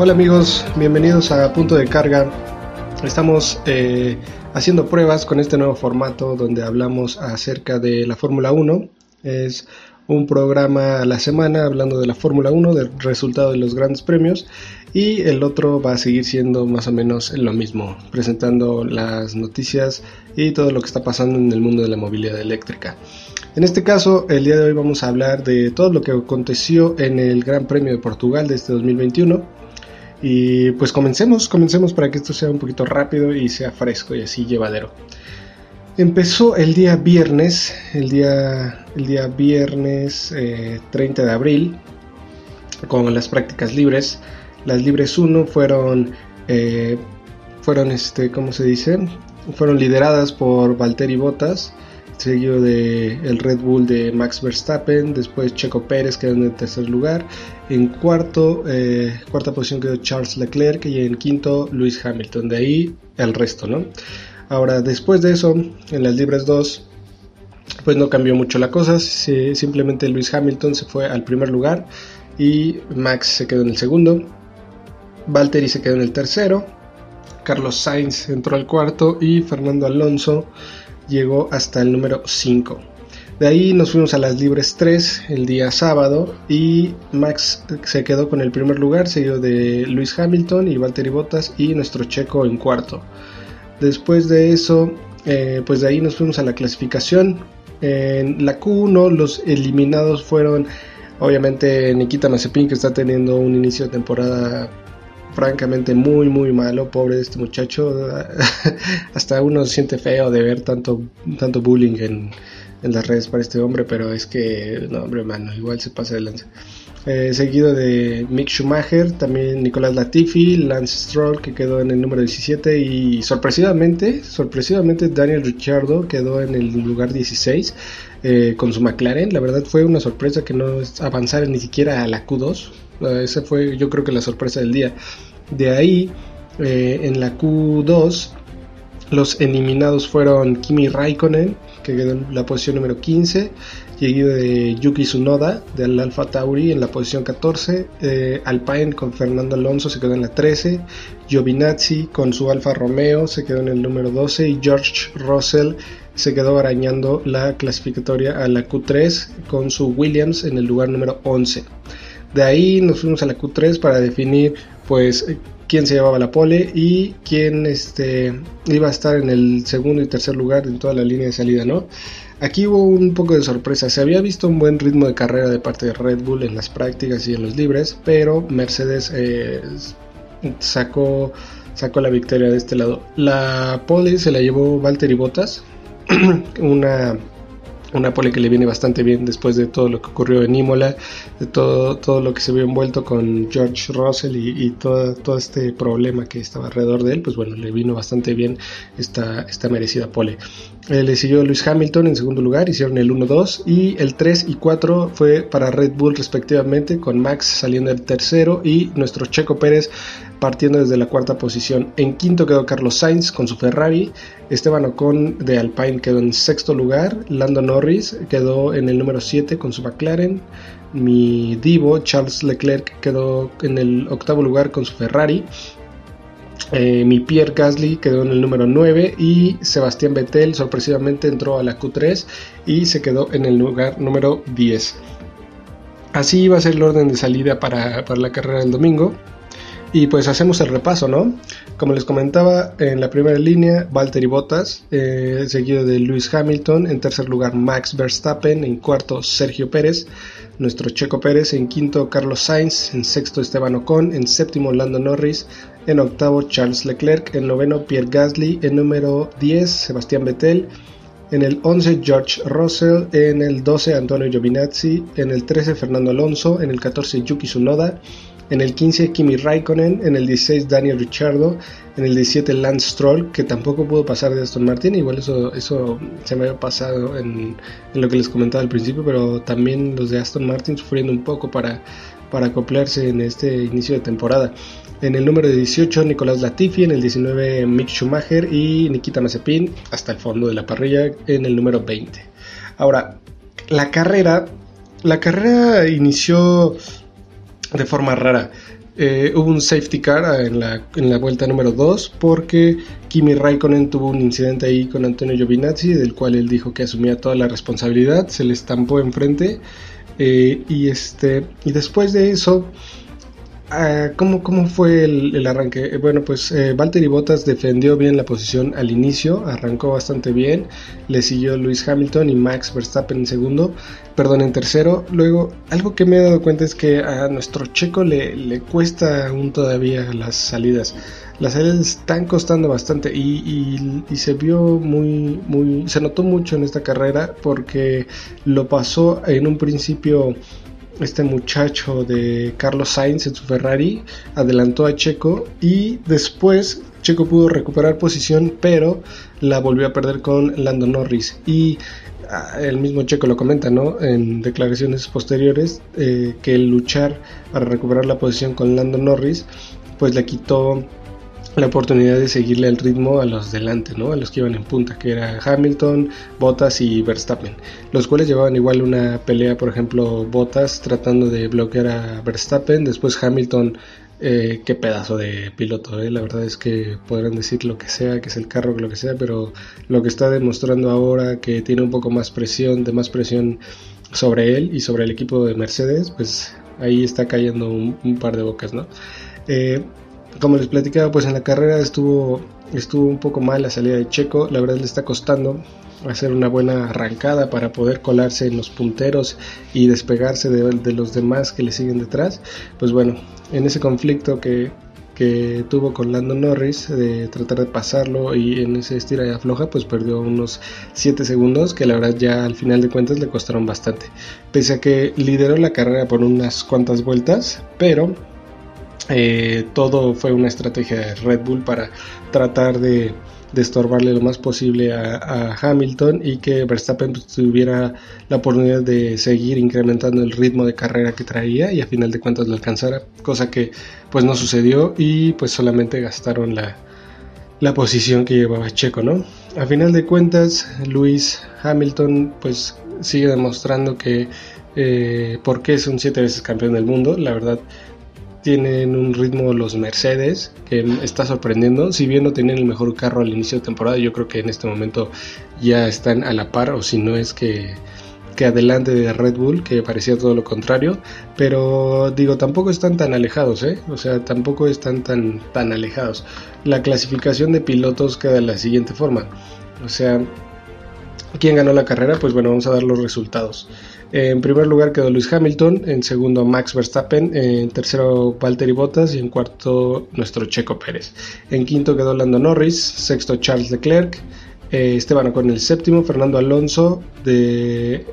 Hola amigos, bienvenidos a Punto de Carga. Estamos eh, haciendo pruebas con este nuevo formato donde hablamos acerca de la Fórmula 1. Es un programa a la semana hablando de la Fórmula 1, del resultado de los grandes premios y el otro va a seguir siendo más o menos lo mismo, presentando las noticias y todo lo que está pasando en el mundo de la movilidad eléctrica. En este caso, el día de hoy vamos a hablar de todo lo que aconteció en el Gran Premio de Portugal de este 2021 y pues comencemos, comencemos para que esto sea un poquito rápido y sea fresco y así llevadero. Empezó el día viernes, el día, el día viernes 30 eh, de abril, con las prácticas libres. Las libres 1 fueron, eh, fueron este, ¿cómo se dice? Fueron lideradas por Valtteri Bottas seguido de el Red Bull de Max Verstappen, después Checo Pérez quedó en el tercer lugar, en cuarto, eh, cuarta posición quedó Charles Leclerc y en quinto Lewis Hamilton, de ahí el resto, ¿no? Ahora, después de eso, en las libres 2, pues no cambió mucho la cosa, simplemente Lewis Hamilton se fue al primer lugar y Max se quedó en el segundo, Valtteri se quedó en el tercero, Carlos Sainz entró al cuarto y Fernando Alonso llegó hasta el número 5. De ahí nos fuimos a las libres 3 el día sábado y Max se quedó con el primer lugar, seguido de Luis Hamilton y Valtteri Bottas y nuestro checo en cuarto. Después de eso, eh, pues de ahí nos fuimos a la clasificación. En la Q1 los eliminados fueron obviamente Nikita Mazepin que está teniendo un inicio de temporada francamente muy muy malo, pobre de este muchacho. Hasta uno se siente feo de ver tanto, tanto bullying en, en las redes para este hombre, pero es que, no hombre, mano, igual se pasa de lanza. Eh, seguido de Mick Schumacher, también Nicolás Latifi, Lance Stroll que quedó en el número 17 y sorpresivamente, sorpresivamente Daniel Ricciardo quedó en el lugar 16 eh, con su McLaren. La verdad fue una sorpresa que no avanzara ni siquiera a la Q2. Esa fue yo creo que la sorpresa del día. De ahí, eh, en la Q2, los eliminados fueron Kimi Raikkonen, que quedó en la posición número 15, seguido de Yuki Tsunoda del Alfa Tauri en la posición 14, eh, Alpine con Fernando Alonso se quedó en la 13, Giovinazzi con su Alfa Romeo se quedó en el número 12 y George Russell se quedó arañando la clasificatoria a la Q3 con su Williams en el lugar número 11. De ahí nos fuimos a la Q3 para definir pues quién se llevaba la pole y quién este, iba a estar en el segundo y tercer lugar en toda la línea de salida, ¿no? Aquí hubo un poco de sorpresa, se había visto un buen ritmo de carrera de parte de Red Bull en las prácticas y en los libres, pero Mercedes eh, sacó, sacó la victoria de este lado. La pole se la llevó Valtteri Bottas, una una pole que le viene bastante bien después de todo lo que ocurrió en Imola, de todo, todo lo que se vio envuelto con George Russell y, todo, todo, este problema que estaba alrededor de él, pues bueno, le vino bastante bien esta, esta merecida pole. Eh, le siguió Luis Hamilton en segundo lugar, hicieron el 1-2 y el 3 y 4 fue para Red Bull respectivamente, con Max saliendo el tercero y nuestro Checo Pérez partiendo desde la cuarta posición. En quinto quedó Carlos Sainz con su Ferrari, Esteban Ocon de Alpine quedó en sexto lugar, Lando Norris quedó en el número 7 con su McLaren, mi divo Charles Leclerc quedó en el octavo lugar con su Ferrari, eh, mi Pierre Gasly quedó en el número 9 y Sebastián Vettel sorpresivamente entró a la Q3 y se quedó en el lugar número 10. Así iba a ser el orden de salida para, para la carrera del domingo. Y pues hacemos el repaso, ¿no? Como les comentaba, en la primera línea, Valtteri Bottas, eh, seguido de Lewis Hamilton, en tercer lugar Max Verstappen, en cuarto Sergio Pérez, nuestro Checo Pérez, en quinto Carlos Sainz, en sexto Esteban Ocon, en séptimo Lando Norris, en octavo Charles Leclerc, en noveno Pierre Gasly, en número 10 Sebastián Vettel, en el 11 George Russell, en el 12 Antonio Giovinazzi, en el 13 Fernando Alonso, en el 14 Yuki Tsunoda, en el 15 Kimi Raikkonen, en el 16 Daniel Ricciardo, en el 17 Lance Stroll, que tampoco pudo pasar de Aston Martin, igual eso, eso se me había pasado en, lo que les comentaba al principio, pero también los de Aston Martin sufriendo un poco para, para acoplarse en este inicio de temporada. En el número 18 Nicolás Latifi, en el 19 Mick Schumacher. Y Nikita Mazepin hasta el fondo de la parrilla en el número 20. Ahora, la carrera, la carrera inició de forma rara. eh, hubo un safety car en la, en la vuelta número 2 porque Kimi Raikkonen tuvo un incidente ahí con Antonio Giovinazzi, del cual él dijo que asumía toda la responsabilidad, se le estampó enfrente eh, y, este, y después de eso Ah, ¿cómo, ¿Cómo fue el, arranque? Eh, bueno, pues eh, Valtteri Bottas defendió bien la posición al inicio, arrancó bastante bien, le siguió Luis Hamilton y Max Verstappen en segundo, perdón, en tercero. Luego, algo que me he dado cuenta es que a nuestro checo le, le cuesta aún todavía las salidas. Las salidas están costando bastante y, y, se vio muy, muy, se notó mucho en esta carrera porque lo pasó en un principio este muchacho de Carlos Sainz en su Ferrari adelantó a Checo y después Checo pudo recuperar posición pero la volvió a perder con Lando Norris y ah, el mismo Checo lo comenta ¿no? en declaraciones posteriores eh, que el luchar para recuperar la posición con Lando Norris pues le quitó la oportunidad de seguirle el ritmo a los delante, ¿no? A los que iban en punta, que era Hamilton, Bottas y Verstappen, los cuales llevaban igual una pelea, por ejemplo, Bottas tratando de bloquear a Verstappen, después Hamilton, eh, qué pedazo de piloto, ¿eh? la verdad es que podrán decir lo que sea, que es el carro, que lo que sea, pero lo que está demostrando ahora que tiene un poco más presión, de más presión sobre él y sobre el equipo de Mercedes, pues ahí está cayendo un, par de bocas, ¿no? Eh, como les platicaba, pues en la carrera estuvo, estuvo un poco mal la salida de Checo. La verdad le está costando hacer una buena arrancada para poder colarse en los punteros y despegarse de, los demás que le siguen detrás. Pues bueno, en ese conflicto que, que tuvo con Lando Norris de tratar de pasarlo y en ese estira y afloja pues perdió unos 7 segundos que la verdad ya al final de cuentas le costaron bastante pese a que lideró la carrera por unas cuantas vueltas pero eh, todo fue una estrategia de Red Bull para tratar de, estorbarle lo más posible a, Hamilton y que Verstappen pues, tuviera la oportunidad de seguir incrementando el ritmo de carrera que traía y a final de cuentas lo alcanzara, cosa que pues no sucedió y pues solamente gastaron la, posición que llevaba Checo, ¿no? A final de cuentas, Luis Hamilton pues sigue demostrando que eh, porque es un siete veces campeón del mundo, la verdad tienen un ritmo los Mercedes que está sorprendiendo. Si bien no tenían el mejor carro al inicio de temporada, yo creo que en este momento ya están a la par, o si no es que, que adelante de Red Bull, que parecía todo lo contrario. Pero digo, tampoco están tan alejados, ¿eh? O sea, tampoco están tan, tan alejados. La clasificación de pilotos queda de la siguiente forma. O sea, ¿quién ganó la carrera? Pues bueno, vamos a dar los resultados. En primer lugar quedó Luis Hamilton, en segundo Max Verstappen, en tercero Valtteri Bottas y en cuarto nuestro Checo Pérez. En quinto quedó Lando Norris, sexto Charles Leclerc, eh, Esteban Ocon el séptimo, Fernando Alonso de,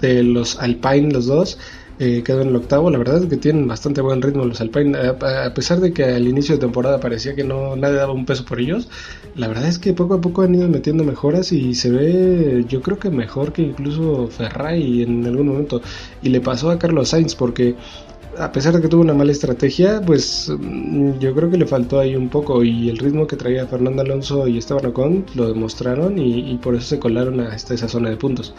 de los Alpine los dos, eh, quedó en el octavo. La verdad es que tienen bastante buen ritmo los Alpine. A, pesar de que al inicio de temporada parecía que no nadie daba un peso por ellos, la verdad es que poco a poco han ido metiendo mejoras y se ve, yo creo que mejor que incluso Ferrari en algún momento. Y le pasó a Carlos Sainz porque a pesar de que tuvo una mala estrategia, pues mm, yo creo que le faltó ahí un poco y el ritmo que traía Fernando Alonso y Esteban Ocon lo demostraron y, y por eso se colaron hasta esa zona de puntos.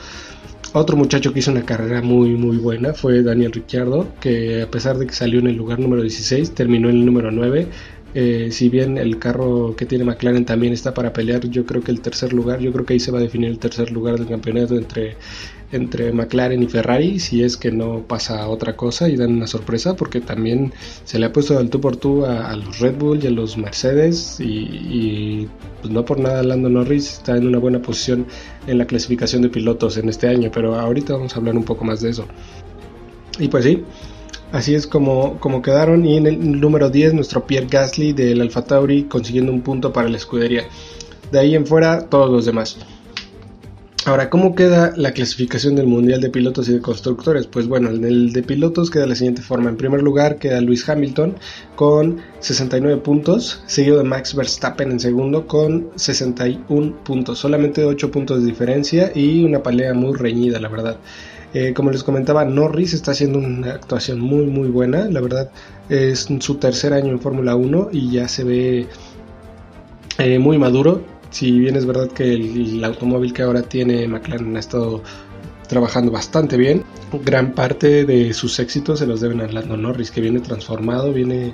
Otro muchacho que hizo una carrera muy muy buena fue Daniel Ricciardo, que a pesar de que salió en el lugar número 16, terminó en el número 9. Eh, si bien el carro que tiene McLaren también está para pelear, yo creo que el tercer lugar, yo creo que ahí se va a definir el tercer lugar del campeonato entre entre McLaren y Ferrari si es que no pasa otra cosa y dan una sorpresa porque también se le ha puesto al tú por tú a, los Red Bull y a los Mercedes y, pues no por nada Lando Norris está en una buena posición en la clasificación de pilotos en este año pero ahorita vamos a hablar un poco más de eso. Y pues sí Así es como, como quedaron y en el número 10 nuestro Pierre Gasly del Alfa Tauri consiguiendo un punto para la escudería. De ahí en fuera todos los demás. Ahora, ¿cómo queda la clasificación del Mundial de Pilotos y de Constructores? Pues bueno, en el de pilotos queda de la siguiente forma. En primer lugar queda Luis Hamilton con 69 puntos, seguido de Max Verstappen en segundo con 61 puntos. Solamente 8 puntos de diferencia y una pelea muy reñida, la verdad. Eh, como les comentaba, Norris está haciendo una actuación muy muy buena. La verdad es su tercer año en Fórmula 1 y ya se ve eh, muy maduro si bien es verdad que el, automóvil que ahora tiene McLaren ha estado trabajando bastante bien, gran parte de sus éxitos se los deben a Lando Norris, que viene transformado, viene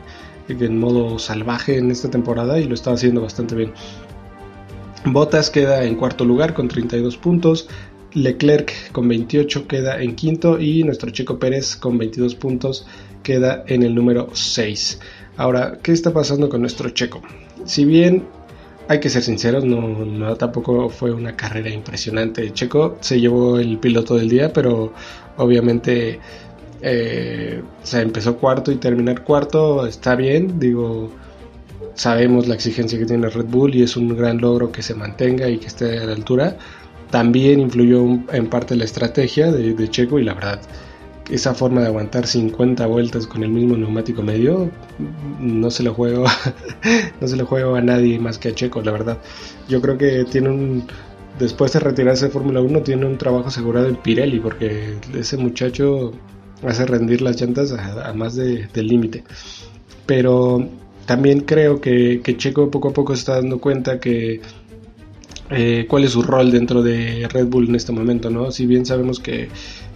en modo salvaje en esta temporada y lo está haciendo bastante bien. Bottas queda en cuarto lugar con 32 puntos, Leclerc con 28 queda en quinto y nuestro chico Pérez con 22 puntos queda en el número 6. Ahora, ¿qué está pasando con nuestro checo? Si bien hay que ser sinceros, no, tampoco fue una carrera impresionante. Checo se llevó el piloto del día, pero obviamente eh, se empezó cuarto y terminar cuarto está bien. Digo, sabemos la exigencia que tiene Red Bull y es un gran logro que se mantenga y que esté a la altura. También influyó en parte la estrategia de, de Checo y la verdad esa forma de aguantar 50 vueltas con el mismo neumático medio no se lo juego no se lo juego a nadie más que a Checo la verdad. Yo creo que tiene un después de retirarse de Fórmula 1 tiene un trabajo asegurado en Pirelli porque ese muchacho hace rendir las llantas a, más del límite. Pero también creo que, que Checo poco a poco está dando cuenta que eh, cuál es su rol dentro de Red Bull en este momento, ¿no? Si bien sabemos que,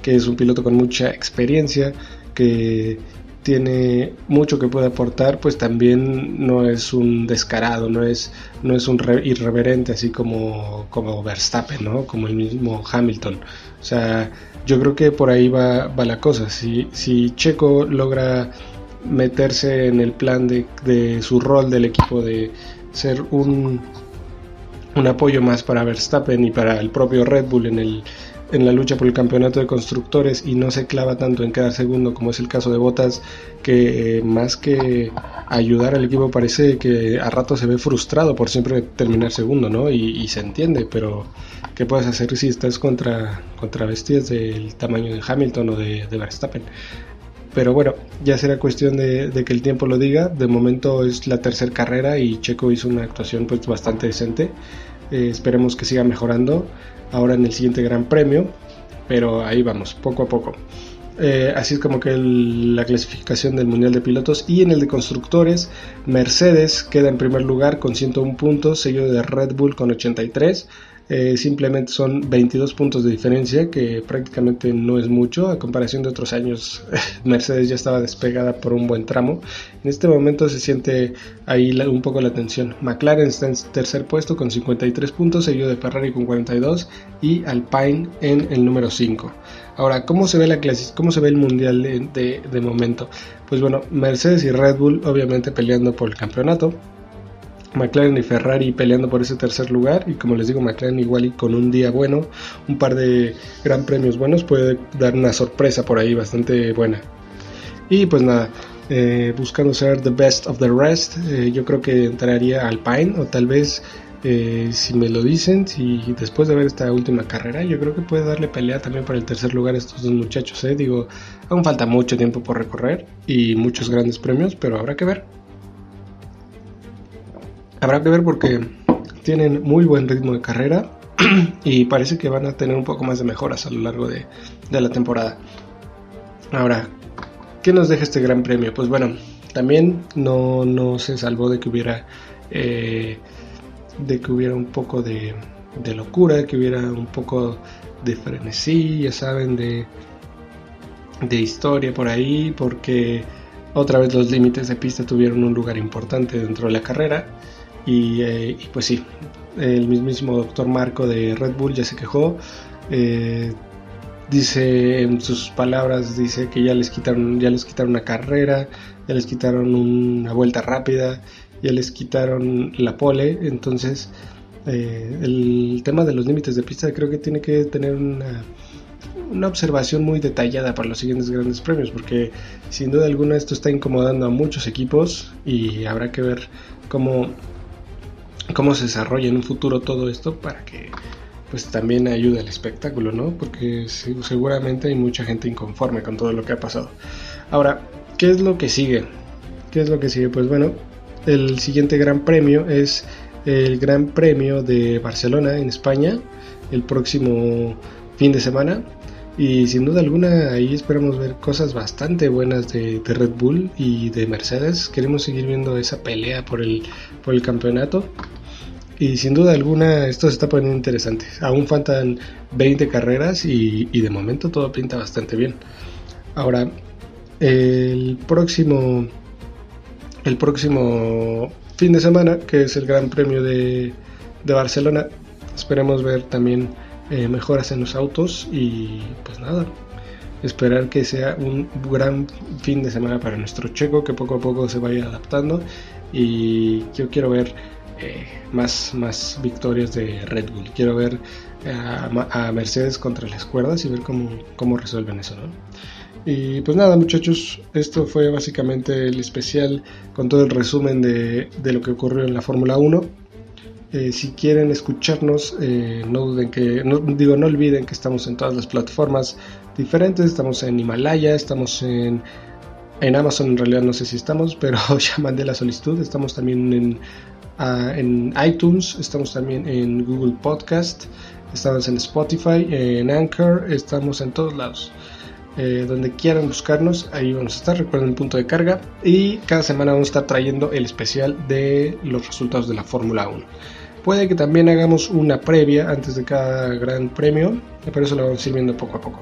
es un piloto con mucha experiencia, que tiene mucho que puede aportar, pues también no es un descarado, no es, no es un irreverente así como, como Verstappen, ¿no? Como el mismo Hamilton. O sea, yo creo que por ahí va, va la cosa. Si, si Checo logra meterse en el plan de, de su rol del equipo de ser un un apoyo más para Verstappen y para el propio Red Bull en, el, en la lucha por el campeonato de constructores y no se clava tanto en quedar segundo como es el caso de Bottas que eh, más que ayudar al equipo parece que a rato se ve frustrado por siempre terminar segundo ¿no? y, se entiende pero ¿qué puedes hacer si estás contra, contra bestias del tamaño de Hamilton o de, Verstappen? Pero bueno, ya será cuestión de, que el tiempo lo diga. De momento es la tercera carrera y Checo hizo una actuación pues bastante decente. Eh, esperemos que siga mejorando ahora en el siguiente Gran Premio, pero ahí vamos, poco a poco. Eh, así es como que la clasificación del Mundial de Pilotos y en el de Constructores, Mercedes queda en primer lugar con 101 puntos, seguido de Red Bull con 83, eh, simplemente son 22 puntos de diferencia, que prácticamente no es mucho. A comparación de otros años, Mercedes ya estaba despegada por un buen tramo. En este momento se siente ahí un poco la tensión. McLaren está en tercer puesto con 53 puntos, seguido de Ferrari con 42 y Alpine en el número 5. Ahora, ¿cómo se ve la clase? ¿Cómo se ve el mundial de, de momento? Pues bueno, Mercedes y Red Bull obviamente peleando por el campeonato. McLaren y Ferrari peleando por ese tercer lugar y como les digo McLaren igual y con un día bueno, un par de gran premios buenos puede dar una sorpresa por ahí bastante buena. Y pues nada, eh, buscando ser the best of the rest, eh, yo creo que entraría Alpine o tal vez eh, si me lo dicen, si después de ver esta última carrera, yo creo que puede darle pelea también para el tercer lugar a estos dos muchachos. Digo, aún falta mucho tiempo por recorrer y muchos grandes premios, pero habrá que ver. Habrá que ver porque tienen muy buen ritmo de carrera y parece que van a tener un poco más de mejoras a lo largo de, la temporada. Ahora, ¿qué nos deja este gran premio? Pues bueno, también no, se salvó de que hubiera eh, de que hubiera un poco de, de, locura, que hubiera un poco de frenesí, ya saben, de, de historia por ahí, porque otra vez los límites de pista tuvieron un lugar importante dentro de la carrera eh, y, pues sí, el mismísimo doctor Marco de Red Bull ya se quejó. Eh, dice en sus palabras dice que ya les quitaron ya les quitaron una carrera ya les quitaron una vuelta rápida ya les quitaron la pole entonces eh, el tema de los límites de pista creo que tiene que tener una, una observación muy detallada para los siguientes grandes premios porque sin duda alguna esto está incomodando a muchos equipos y habrá que ver cómo cómo se desarrolla en un futuro todo esto para que pues también ayude al espectáculo, ¿no? Porque seguramente hay mucha gente inconforme con todo lo que ha pasado. Ahora, ¿qué es lo que sigue? ¿Qué es lo que sigue? Pues bueno, el siguiente gran premio es el Gran Premio de Barcelona en España el próximo fin de semana y sin duda alguna ahí esperamos ver cosas bastante buenas de, de, Red Bull y de Mercedes. Queremos seguir viendo esa pelea por el, por el campeonato. Y sin duda alguna esto se está poniendo interesante. Aún faltan 20 carreras y, de momento todo pinta bastante bien. Ahora, el próximo, el próximo fin de semana, que es el Gran Premio de, Barcelona, esperemos ver también eh, mejoras en los autos y pues nada, esperar que sea un gran fin de semana para nuestro checo, que poco a poco se vaya adaptando y yo quiero ver eh, más, más victorias de Red Bull. Quiero ver eh, a, Mercedes contra las cuerdas y ver cómo, cómo resuelven eso. Y pues nada muchachos, esto fue básicamente el especial con todo el resumen de, de lo que ocurrió en la Fórmula 1. Eh, si quieren escucharnos, no duden que, no, digo, no olviden que estamos en todas las plataformas diferentes, estamos en Himalaya, estamos en en Amazon en realidad no sé si estamos, pero ya mandé la solicitud. Estamos también en, en iTunes, estamos también en Google Podcast, estamos en Spotify, en Anchor, estamos en todos lados. Eh, donde quieran buscarnos, ahí vamos a estar. Recuerden el punto de carga. Y cada semana vamos a estar trayendo el especial de los resultados de la Fórmula 1. Puede que también hagamos una previa antes de cada gran premio, pero eso lo vamos a ir viendo poco a poco,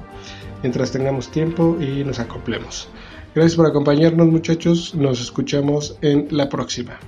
mientras tengamos tiempo y nos acoplemos. Gracias por acompañarnos muchachos, nos escuchamos en la próxima.